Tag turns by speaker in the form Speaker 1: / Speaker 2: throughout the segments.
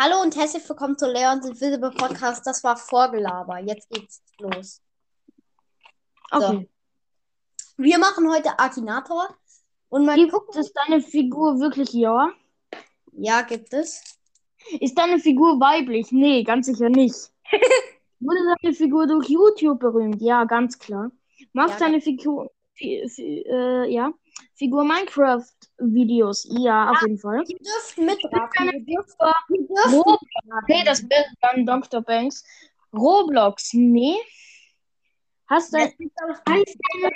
Speaker 1: Hallo und herzlich willkommen zu Leons Invisible Podcast. Das war Vorgelaber. Jetzt geht's los.
Speaker 2: Okay.
Speaker 1: Wir machen heute Akinator. Und mal
Speaker 2: Gibt
Speaker 1: gucken.
Speaker 2: es deine Figur wirklich ja?
Speaker 1: Ja, gibt es.
Speaker 2: Ist deine Figur weiblich? Nee, ganz sicher nicht. Wurde deine Figur durch YouTube berühmt? Ja, ganz klar. Macht
Speaker 1: Ja,
Speaker 2: deine Figur, fi, fi, äh, ja, Figur Minecraft-Videos? Ja, auf jeden Fall.
Speaker 1: Ihr dürft mitraten. Ihr dürft,
Speaker 2: Figur
Speaker 1: ihr dürft
Speaker 2: Roblox?
Speaker 1: mitraten.
Speaker 2: Nee, das wäre dann Dr. Banks. Roblox? Nee. Hast du, heißt, deine,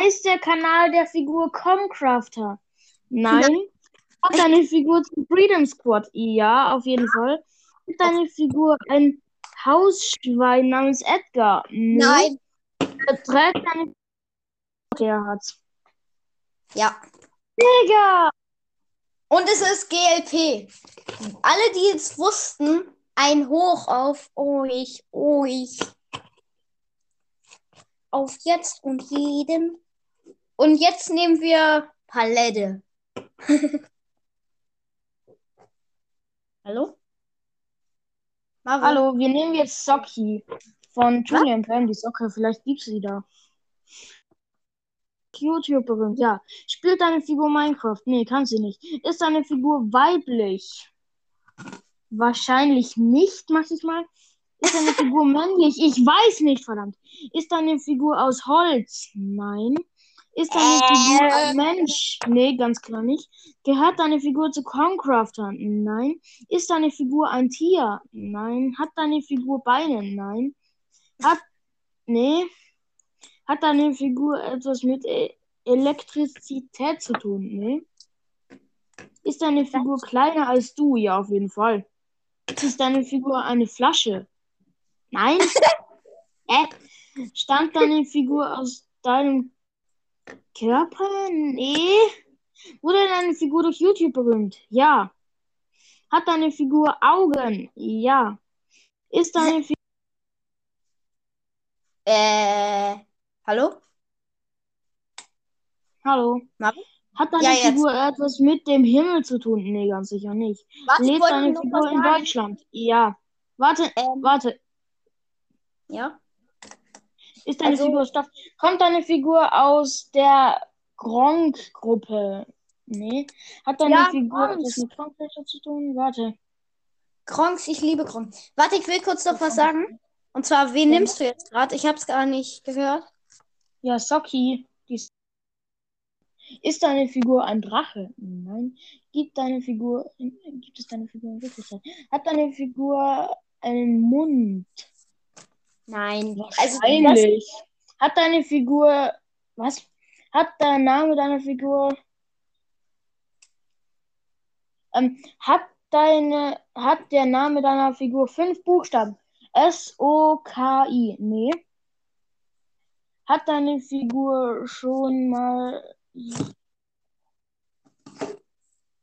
Speaker 2: heißt der Kanal der Figur Comcrafter? Nein. Hat deine Figur zum Freedom Squad? Ja, auf jeden Fall. Hat deine Figur ein Hausschwein namens Edgar? Nee.
Speaker 1: Nein.
Speaker 2: Trägt deine der hat's.
Speaker 1: Ja.
Speaker 2: Digga!
Speaker 1: Und es ist GLP. Alle, die jetzt wussten, ein Hoch auf oh ich, oh ich. Auf jetzt und jeden. Und jetzt nehmen wir Palette. Hallo? Marvin?
Speaker 2: Hallo, wir nehmen jetzt Socki von Julian Bam, die Socke. Vielleicht gibt's sie da. YouTube berühmt, ja. Spielt deine Figur Minecraft? Nee, kann sie nicht. Ist deine Figur weiblich? Wahrscheinlich nicht, mach ich mal. Ist deine Figur männlich? Ich weiß nicht, verdammt. Ist deine Figur aus Holz? Nein. Ist deine Figur ein Mensch? Nee, ganz klar nicht. Gehört deine Figur zu Concrafter? Nein. Ist deine Figur ein Tier? Nein. Hat deine Figur Beine? Nein. Hat. Nee. Hat deine Figur etwas mit E- Elektrizität zu tun? Nee. Ist deine Figur kleiner als du? Ja, auf jeden Fall. Ist deine Figur eine Flasche? Nein. äh, stammt deine Figur aus deinem Körper? Nee. Wurde deine Figur durch YouTube berühmt? Ja. Hat deine Figur Augen? Ja. Ist deine Figur.
Speaker 1: Äh, hallo?
Speaker 2: Hallo.
Speaker 1: Marvin?
Speaker 2: Hat deine
Speaker 1: Ja.
Speaker 2: Figur etwas mit dem Himmel zu tun? Nee, ganz sicher nicht.
Speaker 1: Ich
Speaker 2: Lebt deine Figur
Speaker 1: was
Speaker 2: in. Deutschland? Ja. Warte,
Speaker 1: Ähm,
Speaker 2: warte.
Speaker 1: ja?
Speaker 2: Ist deine
Speaker 1: also-
Speaker 2: Figur Stoff? Kommt deine Figur aus der Gronk-Gruppe? Nee. Hat deine
Speaker 1: Ja,
Speaker 2: Figur
Speaker 1: Gronks.
Speaker 2: etwas mit Gronk zu tun? Warte.
Speaker 1: Kronks, ich liebe Kronks. Warte, ich will kurz noch was sagen. Und zwar, wen
Speaker 2: Ja.
Speaker 1: nimmst du jetzt gerade? Ich hab's gar nicht gehört.
Speaker 2: Ja, Socki. Die ist, deine Figur ein Drache? Nein. Gibt deine Figur. Gibt es deine Figur in Wirklichkeit? Hat deine Figur einen Mund?
Speaker 1: Nein. Also, das,
Speaker 2: Wahrscheinlich. Hat deine Figur. Was? Hat der Name deiner Figur. Ähm, hat deine. Hat der Name deiner Figur fünf Buchstaben? S-O-K-I. Nee. Hat deine Figur schon mal.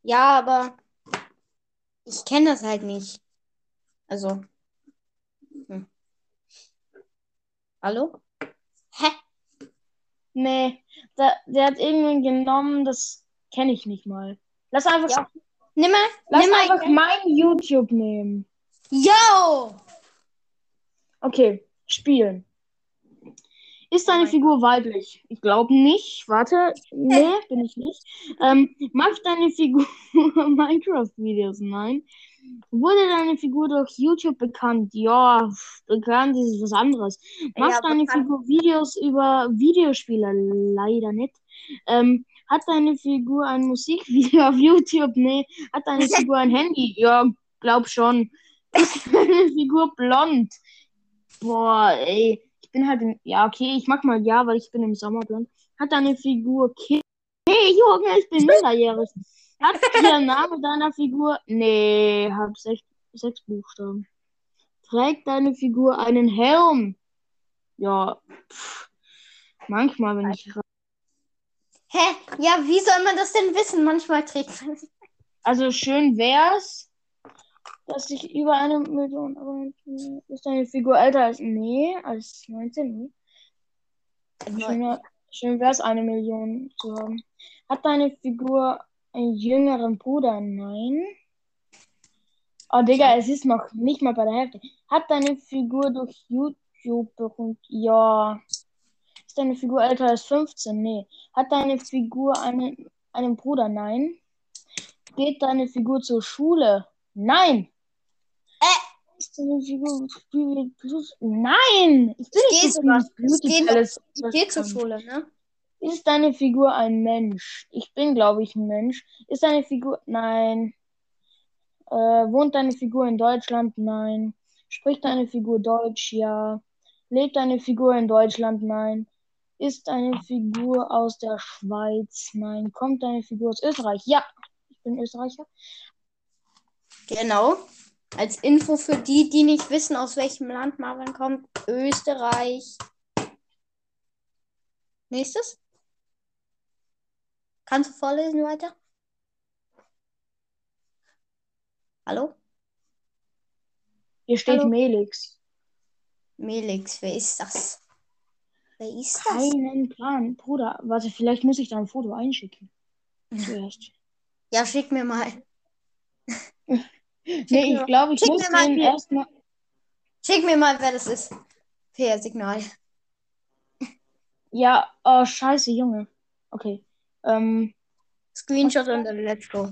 Speaker 1: ja, aber ich kenne das halt nicht. Also. Hm. Hallo? Hä?
Speaker 2: Nee. Der, der hat irgendwen genommen, das kenne ich nicht mal. Lass einfach.
Speaker 1: Ja. Nimm mal,
Speaker 2: Lass
Speaker 1: nimm
Speaker 2: einfach mein YouTube nehmen.
Speaker 1: Yo!
Speaker 2: Okay, spielen. Ist deine
Speaker 1: Oh mein
Speaker 2: Figur weiblich? Ich glaube nicht. Warte. Nee, bin ich nicht. Ähm, macht deine Figur Minecraft-Videos? Nein. Wurde deine Figur durch YouTube bekannt? Ja, bekannt ist was anderes. Macht
Speaker 1: Ja,
Speaker 2: deine. Figur Videos über Videospiele? Leider nicht. Ähm, hat deine Figur ein Musikvideo auf YouTube? Nee. Hat deine Figur ein Handy? Ja, glaub schon. Ist deine Figur blond? Boah, ey. Bin halt im. Ja, okay, ich mach mal ja, weil ich bin im Sommer blond. Hat deine Figur Kind? Hey, Junge, ich bin minderjährig. Hat der Name deiner Figur. Nee, hab sech, sechs Buchstaben. Trägt deine Figur einen Helm? Ja, pff, manchmal, wenn ich.
Speaker 1: Hä? Ja, wie soll man das denn wissen? Manchmal trägt man.
Speaker 2: Also schön wär's, dass ich über eine Million Abonnenten. Ist deine Figur älter als. Nee, als 19? Nee. Schön, schön wär's, eine Million zu haben. Hat deine Figur einen jüngeren Bruder? Nein. Oh, Digga, es ist noch nicht mal bei der Hälfte. Hat deine Figur durch YouTube berühmt? Ja. Ist deine Figur älter als 15? Nee. Hat deine Figur einen, einen Bruder? Nein. Geht deine Figur zur Schule? Nein.
Speaker 1: Äh.
Speaker 2: Ist deine Figur Spiel Plus? Nein. Ich bin
Speaker 1: Ich
Speaker 2: nicht
Speaker 1: sogar. geh. Ich gehe zur Schule, ne?
Speaker 2: Ist deine Figur ein Mensch? Ich bin, glaube ich, ein Mensch. Ist deine Figur. Nein. Äh, wohnt deine Figur in Deutschland? Nein. Spricht deine Figur Deutsch? Ja. Lebt deine Figur in Deutschland? Nein. Ist deine Figur aus der Schweiz? Nein. Kommt deine Figur aus Österreich? Ja. Ich bin Österreicher.
Speaker 1: Genau. Als Info für die, die nicht wissen, aus welchem Land Marvin kommt. Österreich. Nächstes. Kannst du vorlesen weiter? Hallo?
Speaker 2: Hier steht
Speaker 1: Hallo.
Speaker 2: Melix.
Speaker 1: Melix, wer ist das? Wer ist das?
Speaker 2: Keinen Plan. Bruder, warte, vielleicht muss ich da ein Foto einschicken. Zuerst.
Speaker 1: Ja, schick mir mal.
Speaker 2: Nee,
Speaker 1: mir-
Speaker 2: ich glaube, ich muss
Speaker 1: mir mal
Speaker 2: den erstmal.
Speaker 1: Schick mir mal, wer das ist. Per Signal.
Speaker 2: Ja, oh, scheiße, Junge. Okay. Ähm,
Speaker 1: Screenshot und dann let's go.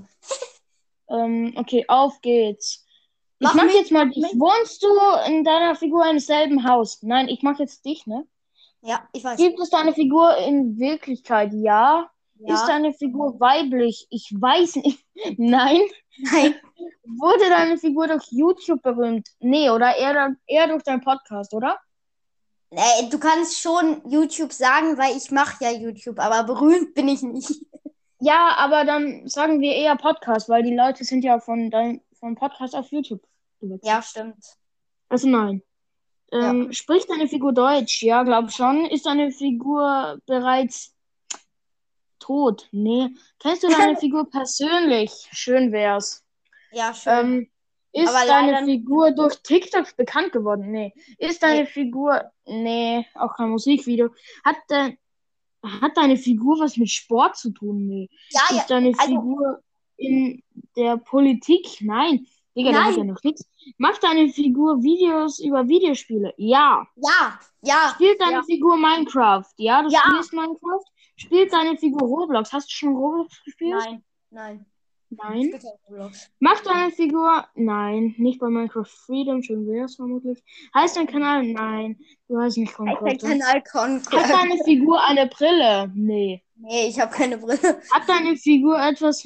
Speaker 2: ähm, okay, auf geht's. Ich
Speaker 1: Mach
Speaker 2: mach jetzt mal dich. Wohnst du in deiner Figur im selben Haus? Nein, ich mach jetzt dich, ne?
Speaker 1: Ja, ich weiß.
Speaker 2: Gibt es deine Figur in Wirklichkeit? Ja. Ist
Speaker 1: Ja.
Speaker 2: deine Figur weiblich? Ich weiß nicht. Nein.
Speaker 1: Nein.
Speaker 2: Wurde deine Figur durch YouTube berühmt? Nee, oder eher, eher durch deinen Podcast, oder?
Speaker 1: Nee, du kannst schon YouTube sagen, weil ich mache ja YouTube, aber berühmt bin ich nicht.
Speaker 2: Ja, aber dann sagen wir eher Podcast, weil die Leute sind ja von deinem von Podcast auf YouTube gewechselt.
Speaker 1: Ja, stimmt.
Speaker 2: Also nein. Ähm, Spricht deine Figur Deutsch? Ja, glaub schon. Ist deine Figur bereits tot? Nee. Kennst du deine Figur persönlich? Schön wär's.
Speaker 1: Ja, schön.
Speaker 2: Ähm, ist
Speaker 1: Aber
Speaker 2: deine Figur durch TikTok bekannt geworden? Nee. Ist deine Figur. Nee, auch kein Musikvideo. Hat, de, hat deine Figur was mit Sport zu tun? Nee.
Speaker 1: ja, ja.
Speaker 2: Ist deine
Speaker 1: also-
Speaker 2: Figur in der Politik? Nein. Digga, das
Speaker 1: Nein.
Speaker 2: ist ja noch nichts. Macht deine Figur Videos über Videospiele? Ja.
Speaker 1: Ja, ja.
Speaker 2: Spielt deine
Speaker 1: Ja.
Speaker 2: Figur Minecraft? Ja, du
Speaker 1: Ja.
Speaker 2: spielst Minecraft? Spielt deine Figur Roblox? Hast du schon Roblox gespielt?
Speaker 1: Nein, nein.
Speaker 2: Nein. Macht deine Figur? Nein. Nicht bei Minecraft Freedom, schon wär's vermutlich. Heißt dein Kanal? Nein. Du heißt nicht
Speaker 1: Dein
Speaker 2: Concord.
Speaker 1: Kanal
Speaker 2: Hat
Speaker 1: Conquer.
Speaker 2: deine Figur eine Brille? Nee.
Speaker 1: Nee, ich habe keine Brille.
Speaker 2: Hat deine Figur etwas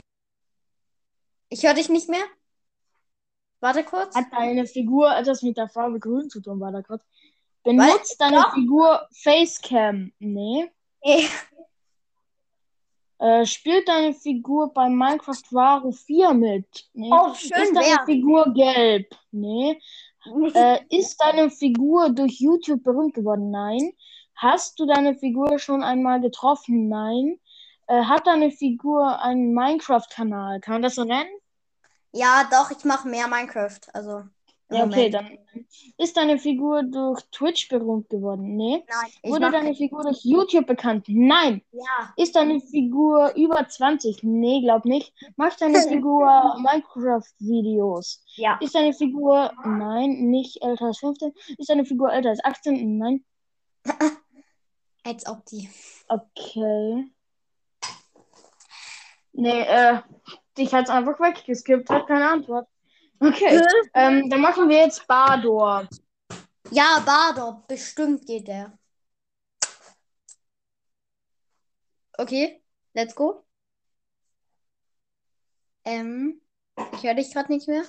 Speaker 1: Ich höre dich nicht mehr. Warte kurz.
Speaker 2: Hat deine Figur etwas mit der Farbe grün zu tun, war da gerade? Benutzt deine
Speaker 1: Doch.
Speaker 2: Figur Facecam? Nee.
Speaker 1: Nee.
Speaker 2: Äh, spielt deine Figur bei Minecraft Varo 4 mit? Nee.
Speaker 1: Oh, schön
Speaker 2: ist deine
Speaker 1: wär.
Speaker 2: Figur gelb? Nee. Äh, ist deine Figur durch YouTube berühmt geworden? Nein. Hast du deine Figur schon einmal getroffen? Nein. Äh, hat deine Figur einen Minecraft-Kanal? Kann man das so nennen?
Speaker 1: Ja, doch, ich mache mehr Minecraft. Also.
Speaker 2: Ja, okay,
Speaker 1: Moment.
Speaker 2: dann ist deine Figur durch Twitch berühmt geworden? Nee.
Speaker 1: Nein, ich
Speaker 2: Wurde
Speaker 1: mach
Speaker 2: deine Figur durch YouTube bekannt? Nein.
Speaker 1: Ja.
Speaker 2: Ist deine Figur über 20? Nee, glaub nicht. Macht deine Figur Minecraft-Videos?
Speaker 1: Ja.
Speaker 2: Ist deine Figur, nein, nicht älter als 15? Ist deine Figur älter als 18? Nein.
Speaker 1: Als ob die.
Speaker 2: Okay. Nee, äh, dich hat's einfach weggeskippt, hat keine Antwort. Okay, ähm, dann machen wir jetzt Bador.
Speaker 1: Ja, Bardo, bestimmt geht der. Okay, let's go. Ähm, ich höre dich gerade nicht mehr.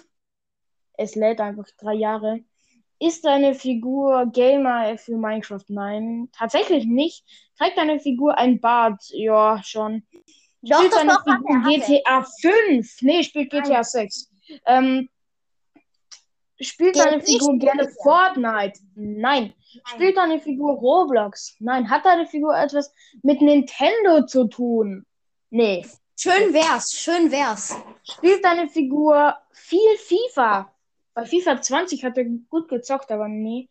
Speaker 2: Es lädt einfach drei Jahre. Ist deine Figur Gamer für Minecraft? Nein, tatsächlich nicht. Trägt deine Figur ein Bart? Ja, schon.
Speaker 1: Doch,
Speaker 2: Spielt deine Figur. GTA 5? Nee, spielt GTA 6. Ähm, spielt deine Figur gerne
Speaker 1: er.
Speaker 2: Fortnite? Nein. Spielt deine Figur Roblox? Nein. Hat deine Figur etwas mit Nintendo zu tun? Nee.
Speaker 1: Schön wär's, schön wär's.
Speaker 2: Spielt deine Figur viel FIFA? Bei FIFA 20 hat er gut gezockt, aber nee.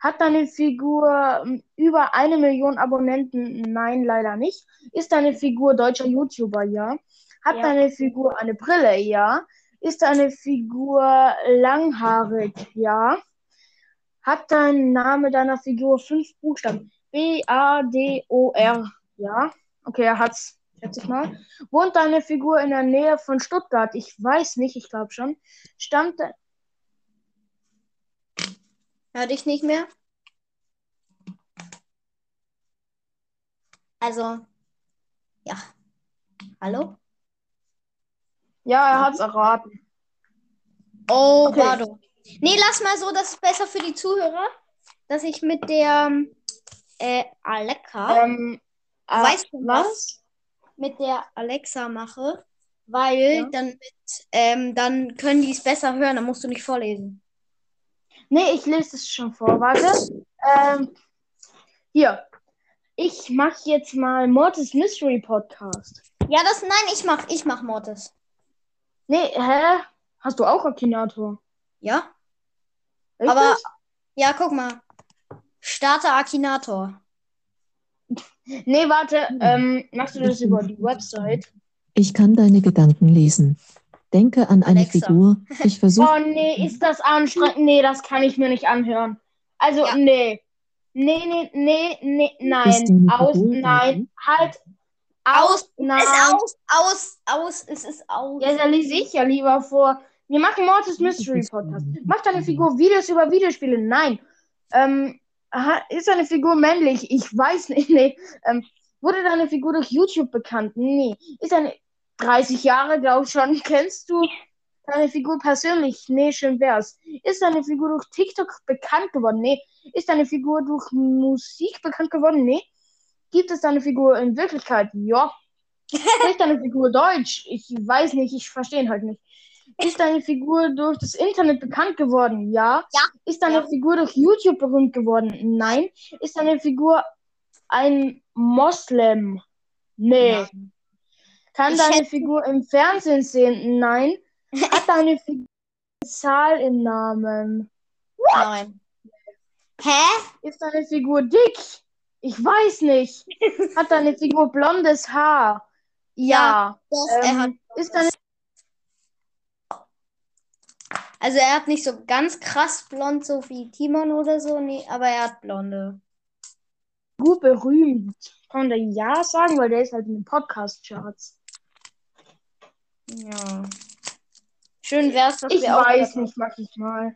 Speaker 2: Hat deine Figur ähm, über eine Million Abonnenten? Nein, leider nicht. Ist deine Figur deutscher YouTuber? Ja. Hat
Speaker 1: Ja.
Speaker 2: deine Figur eine Brille? Ja. Ist deine Figur langhaarig? Ja. Hat dein Name deiner Figur fünf Buchstaben? B, A, D, O, R. Ja. Okay, er hat's. Schätze ich mal. Wohnt deine Figur in der Nähe von Stuttgart? Ich weiß nicht, ich glaube schon. Stammt.
Speaker 1: Hör dich nicht mehr? Also, ja. Hallo?
Speaker 2: Ja, er hat's erraten.
Speaker 1: Oh,
Speaker 2: Okay.
Speaker 1: warte. Nee, lass mal so, das ist besser für die Zuhörer, dass ich mit der äh, Alexa,
Speaker 2: Ähm, äh,
Speaker 1: weißt du was?
Speaker 2: was?
Speaker 1: Mit der Alexa mache, weil
Speaker 2: Ja.
Speaker 1: dann mit, ähm, dann können die es besser hören, dann musst du nicht vorlesen.
Speaker 2: Nee, ich lese es schon vor. Warte. Ähm, hier. Ich mache jetzt mal Mortis Mystery Podcast.
Speaker 1: Ja, das, nein, ich mach, ich mach Mortis.
Speaker 2: Nee, hä? Hast du auch Akinator?
Speaker 1: Ja?
Speaker 2: Echt
Speaker 1: Aber-? Ja, guck mal. Starter Akinator.
Speaker 2: Nee, warte. Ähm, machst du das über die Website?
Speaker 3: Ich kann deine Gedanken lesen. Denke an eine
Speaker 1: Alexa.
Speaker 3: Figur. Ich versuche.
Speaker 2: Oh, nee, ist das anstrengend? Nee, das kann ich mir nicht anhören. Also,
Speaker 1: Ja.
Speaker 2: nee. Nee, nee, nee, nee, nein. Aus, nein. Halt.
Speaker 1: Aus.
Speaker 2: Aus, nein.
Speaker 1: Ist aus, aus, aus, es ist aus.
Speaker 2: Ja, da lese ich ja lieber vor. Wir machen Mortis Mystery Podcast. Macht deine Figur Videos über Videospiele? Nein. Ähm, ist deine Figur männlich? Ich weiß nicht. Nee. Ähm, wurde deine Figur durch YouTube bekannt? Nee. Ist deine 30 Jahre, glaube ich schon. Kennst du deine Figur persönlich? Nee, schön wär's. Ist deine Figur durch TikTok bekannt geworden? Nee. Ist deine Figur durch Musik bekannt geworden? Nee. Gibt es deine Figur in Wirklichkeit? Ja. Spricht deine Figur Deutsch? Ich weiß nicht, ich verstehe ihn halt nicht. Ist deine Figur durch das Internet bekannt geworden? Ja.
Speaker 1: Ja.
Speaker 2: Ist deine
Speaker 1: Ja.
Speaker 2: Figur durch YouTube berühmt geworden? Nein. Ist deine Figur ein Moslem? Nee.
Speaker 1: Nein.
Speaker 2: Kann
Speaker 1: Ich
Speaker 2: deine Figur im Fernsehen sehen? Nein. Hat deine Figur eine Zahl im Namen?
Speaker 1: Nein. Hä?
Speaker 2: Ist deine Figur dick? Ich weiß nicht. Hat deine Figur blondes Haar? Ja.
Speaker 1: Doch, er hat.
Speaker 2: Ähm, ist deine
Speaker 1: Also er hat nicht so ganz krass blond, so wie Timon oder so, nee, aber er hat blonde.
Speaker 2: Figur berühmt? Kann der Ja sagen, weil der ist halt in den Podcast-Charts.
Speaker 1: Ja. Schön wär's, dass
Speaker 2: Ich
Speaker 1: wir auch
Speaker 2: weiß
Speaker 1: wieder-
Speaker 2: nicht, mach ich mal.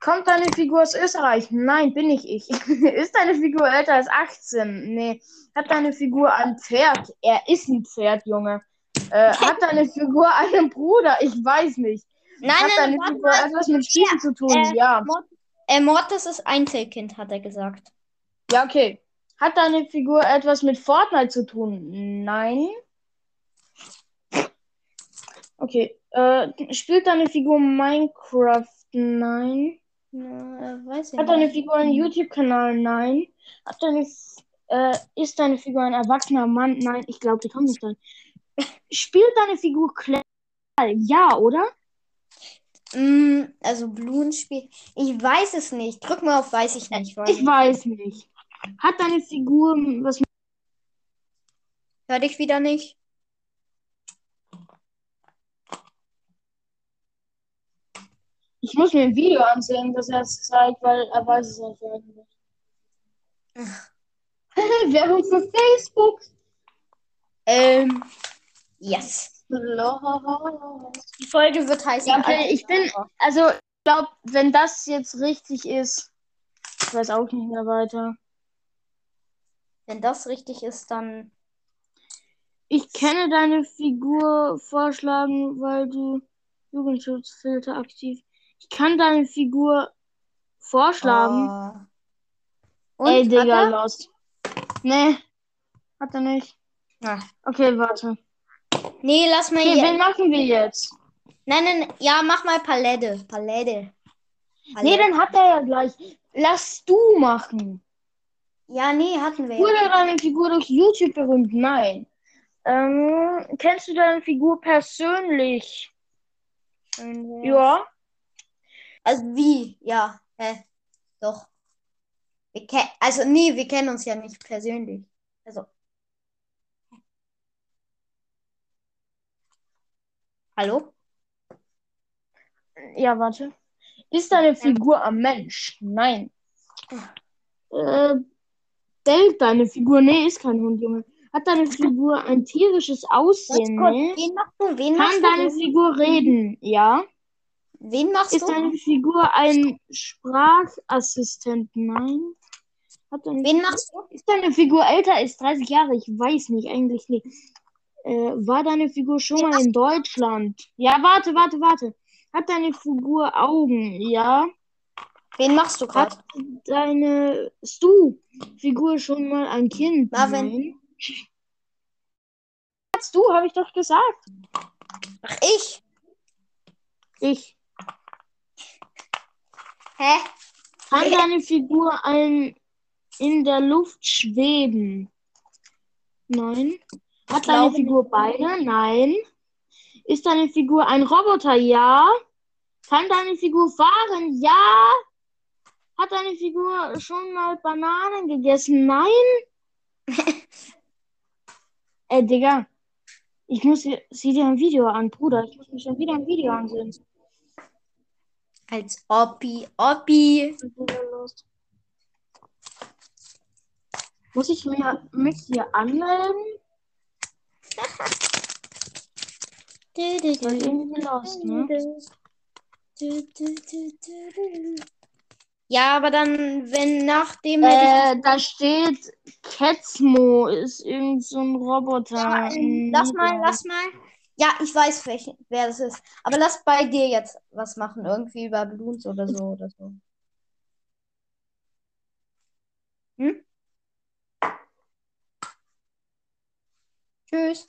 Speaker 2: Kommt deine Figur aus Österreich? Nein, bin ich ich. ist deine Figur älter als 18? Nee. Hat deine Figur ein Pferd? Er ist ein Pferd, Junge. Äh, hat deine Figur einen Bruder? Ich weiß nicht.
Speaker 1: Nein,
Speaker 2: hat
Speaker 1: nein,
Speaker 2: deine Figur
Speaker 1: mal.
Speaker 2: etwas mit Spielen zu tun?
Speaker 1: äh,
Speaker 2: ja.
Speaker 1: Äh, Mortis ist Einzelkind, hat er gesagt.
Speaker 2: Ja, okay. Hat deine Figur etwas mit Fortnite zu tun? Nein. Okay. Äh, spielt deine Figur Minecraft? Nein.
Speaker 1: Na, äh, weiß ich
Speaker 2: Hat deine
Speaker 1: nicht.
Speaker 2: Figur einen YouTube-Kanal? Nein. Hat deine, äh, ist deine Figur ein erwachsener Mann? Nein, ich glaube, die kommt nicht rein. Spielt deine Figur Clash? Ja, oder?
Speaker 1: Mm, also Blumenspiel. Ich weiß es nicht. Drück mal auf weiß ich nicht.
Speaker 2: Ich weiß nicht. Hat deine Figur was
Speaker 1: Hör dich wieder nicht.
Speaker 2: Ich muss mir ein Video ansehen, das er es zeigt, weil er weiß es nicht. Werbung für Facebook.
Speaker 1: Ähm, yes. Die Folge wird heißen.
Speaker 2: Okay, ich bin, also, ich glaube, wenn das jetzt richtig ist, ich weiß auch nicht mehr weiter.
Speaker 1: Wenn das richtig ist, dann.
Speaker 2: Ich kenne deine Figur vorschlagen, weil du Jugendschutzfilter aktiv. Ich kann deine Figur vorschlagen.
Speaker 1: Oh. Und?
Speaker 2: Ey, Digga, lost. Nee, hat er nicht.
Speaker 1: Ah.
Speaker 2: Okay, warte.
Speaker 1: Nee, lass mal
Speaker 2: Okay,
Speaker 1: hier.
Speaker 2: wen machen wir jetzt?
Speaker 1: Nein, nein, ja, mach mal Palette. Palette.
Speaker 2: Nee, dann hat er ja gleich. Lass du machen.
Speaker 1: Ja, nee, hatten wir.
Speaker 2: Wurde deine Figur durch YouTube berühmt? Nein. Ähm, kennst du deine Figur persönlich?
Speaker 1: Ja.
Speaker 2: Ja.
Speaker 1: Also wie? Ja, hä? Doch. Wir also nee, wir kennen uns ja nicht persönlich. Also. Hallo?
Speaker 2: Ja, warte. Ist deine Figur am Mensch? Nein. Äh, bellt deine Figur? Nee, ist kein Hund, Junge. Hat deine Figur ein tierisches Aussehen?
Speaker 1: kurz,
Speaker 2: Nee.
Speaker 1: wen machst du? Wen machst
Speaker 2: Kann
Speaker 1: du?
Speaker 2: deine Figur reden? Ja.
Speaker 1: Wen machst
Speaker 2: Ist
Speaker 1: du?
Speaker 2: deine Figur ein Sprachassistent? Nein.
Speaker 1: Wen machst du?
Speaker 2: Ist deine Figur älter als 30 Jahre? Ich weiß nicht, eigentlich nicht. Äh, war deine Figur schon mal in Deutschland? Ja, warte, warte, warte. Hat deine Figur Augen? Ja.
Speaker 1: Wen machst du gerade?
Speaker 2: Hat deine Stu-Figur schon mal ein Kind?
Speaker 1: Marvin.
Speaker 2: Nein. Hast du, habe ich doch gesagt.
Speaker 1: Ach, ich.
Speaker 2: Ich.
Speaker 1: Hä?
Speaker 2: Kann deine Figur ein in der Luft schweben? Nein. Hat deine Figur Beine? Nein. Ist deine Figur ein Roboter? Ja. Kann deine Figur fahren? Ja. Hat deine Figur schon mal Bananen gegessen? Nein. Ey, Digga. Ich muss dir- sieh dir ein Video an, Bruder. Ich muss mir schon wieder ein Video ansehen.
Speaker 1: Als Oppi. Oppi.
Speaker 2: Los? Muss ich mir, mich hier anmelden?
Speaker 1: Du, du,
Speaker 2: irgendwie lost, ne?
Speaker 1: Ja, aber dann, wenn nach dem hätte
Speaker 2: Äh, da steht Ketzmo ist irgend so ein Roboter.
Speaker 1: Lass mal, lass mal. Ja, ich weiß, welch, wer das ist. Aber lass bei dir jetzt was machen. Irgendwie über Bloons oder so oder so. Hm? Tschüss.